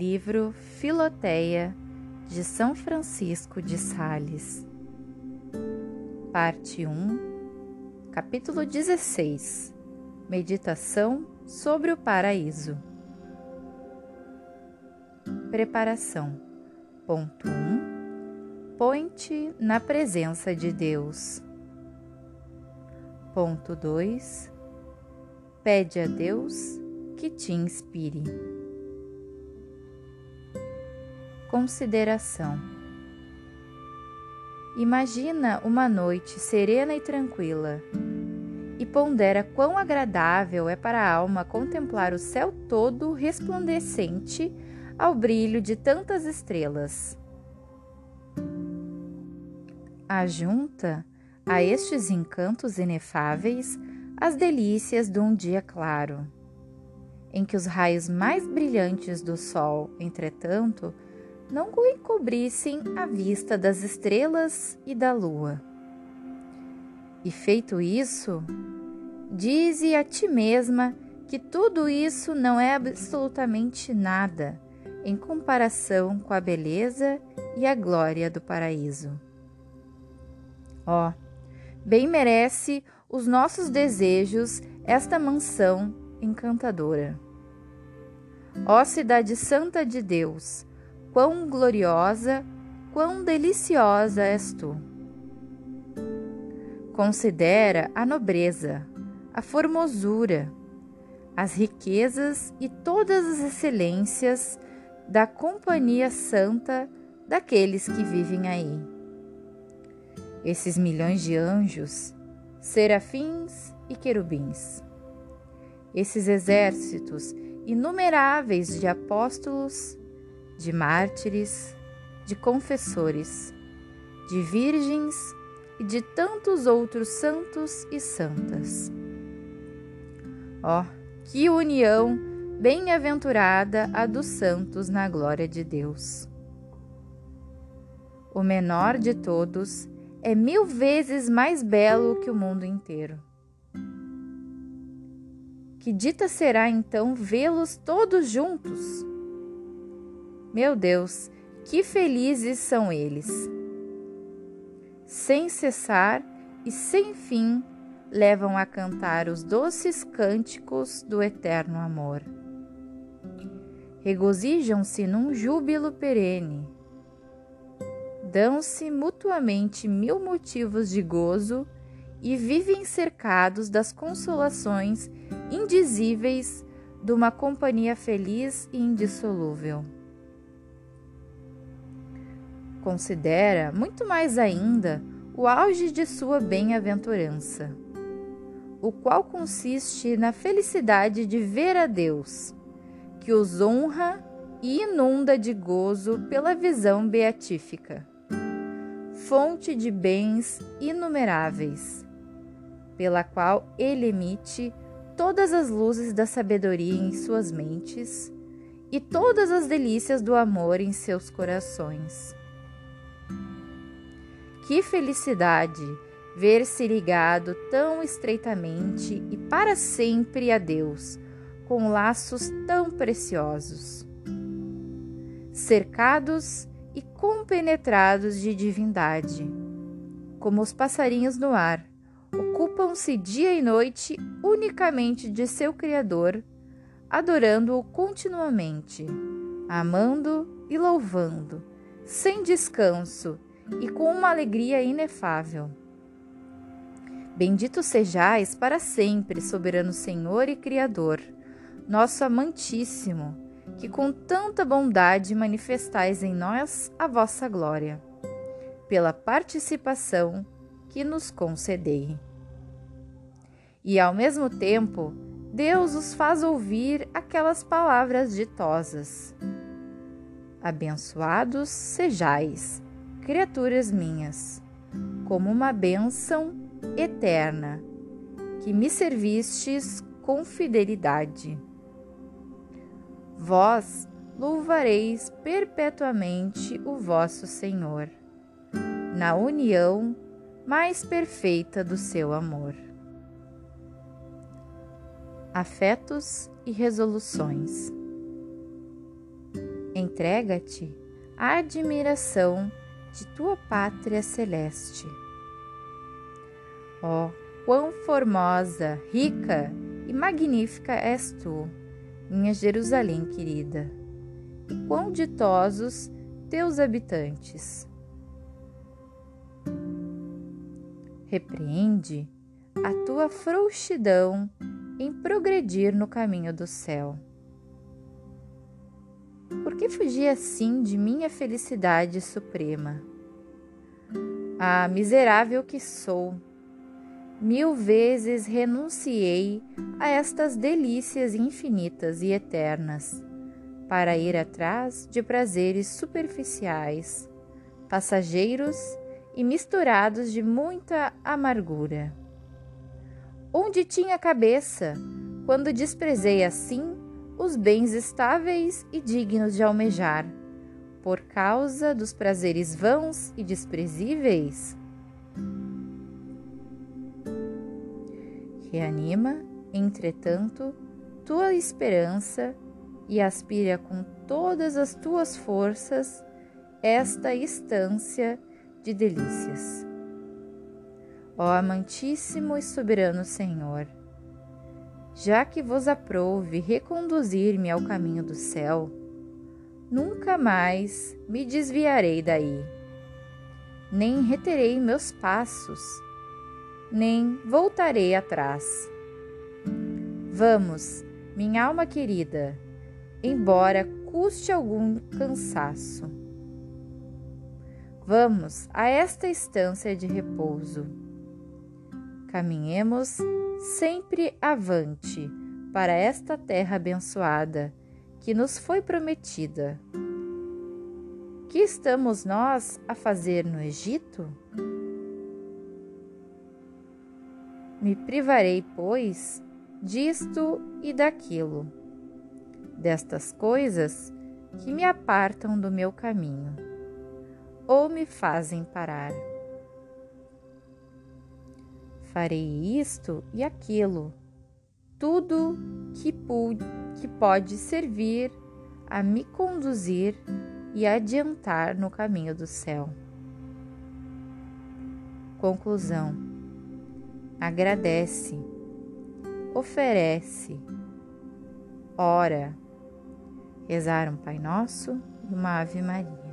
Livro Filoteia de São Francisco de Sales. Parte 1, capítulo 16. Meditação sobre o paraíso. Preparação. Ponto 1. Põe-te na presença de Deus. Ponto 2. Pede a Deus que te inspire. Consideração: Imagina uma noite serena e tranquila e pondera quão agradável é para a alma contemplar o céu todo resplandecente ao brilho de tantas estrelas. Ajunta a estes encantos inefáveis as delícias de um dia claro, em que os raios mais brilhantes do sol, entretanto, não encobrissem a vista das estrelas e da lua. E feito isso, dize a ti mesma que tudo isso não é absolutamente nada em comparação com a beleza e a glória do paraíso. Ó, oh, bem merece os nossos desejos esta mansão encantadora. Ó Cidade Santa de Deus, quão gloriosa, quão deliciosa és tu. Considera a nobreza, a formosura, as riquezas e todas as excelências da companhia santa daqueles que vivem aí. Esses milhões de anjos, serafins e querubins. Esses exércitos inumeráveis de apóstolos de mártires, de confessores, de virgens e de tantos outros santos e santas. Ó, oh, que união bem-aventurada a dos santos na glória de Deus! O menor de todos é mil vezes mais belo que o mundo inteiro. Que dita será então vê-los todos juntos? Meu Deus, que felizes são eles! Sem cessar e sem fim, levam a cantar os doces cânticos do eterno amor. Regozijam-se num júbilo perene. Dão-se mutuamente mil motivos de gozo e vivem cercados das consolações indizíveis de uma companhia feliz e indissolúvel considera muito mais ainda o auge de sua bem-aventurança, o qual consiste na felicidade de ver a Deus, que os honra e inunda de gozo pela visão beatífica, fonte de bens inumeráveis, pela qual ele emite todas as luzes da sabedoria em suas mentes e todas as delícias do amor em seus corações. Que felicidade ver-se ligado tão estreitamente e para sempre a Deus, com laços tão preciosos. Cercados e compenetrados de divindade, como os passarinhos no ar, ocupam-se dia e noite unicamente de seu Criador, adorando-o continuamente, amando e louvando, sem descanso e com uma alegria inefável. Bendito sejais para sempre, soberano Senhor e Criador, nosso amantíssimo, que com tanta bondade manifestais em nós a vossa glória, pela participação que nos concedei. E ao mesmo tempo, Deus os faz ouvir aquelas palavras ditosas: Abençoados sejais criaturas minhas, como uma bênção eterna, que me servistes com fidelidade. Vós louvareis perpetuamente o vosso Senhor, na união mais perfeita do seu amor. Afetos e resoluções. Entrega-te à admiração de tua pátria celeste. Oh, quão formosa, rica e magnífica és tu, minha Jerusalém querida, e quão ditosos teus habitantes. Repreende a tua frouxidão em progredir no caminho do céu. Por que fugir assim de minha felicidade suprema? Ah, miserável que sou! Mil vezes renunciei a estas delícias infinitas e eternas para ir atrás de prazeres superficiais, passageiros e misturados de muita amargura. Onde tinha cabeça quando desprezei assim os bens estáveis e dignos de almejar, por causa dos prazeres vãos e desprezíveis? Reanima, entretanto, tua esperança e aspira com todas as tuas forças esta estância de delícias. Ó amantíssimo e soberano Senhor, já que vos aprouve reconduzir-me ao caminho do céu, nunca mais me desviarei daí, nem reterei meus passos, nem voltarei atrás. Vamos, minha alma querida, embora custe algum cansaço. Vamos a esta estância de repouso. Caminhemos sempre avante para esta terra abençoada que nos foi prometida. Que estamos nós a fazer no Egito? Me privarei, pois, disto e daquilo destas coisas que me apartam do meu caminho ou me fazem parar. Farei isto e aquilo, tudo que, que pode servir a me conduzir e adiantar no caminho do céu. Conclusão: agradece, oferece, ora. Rezar um Pai Nosso e uma Ave Maria.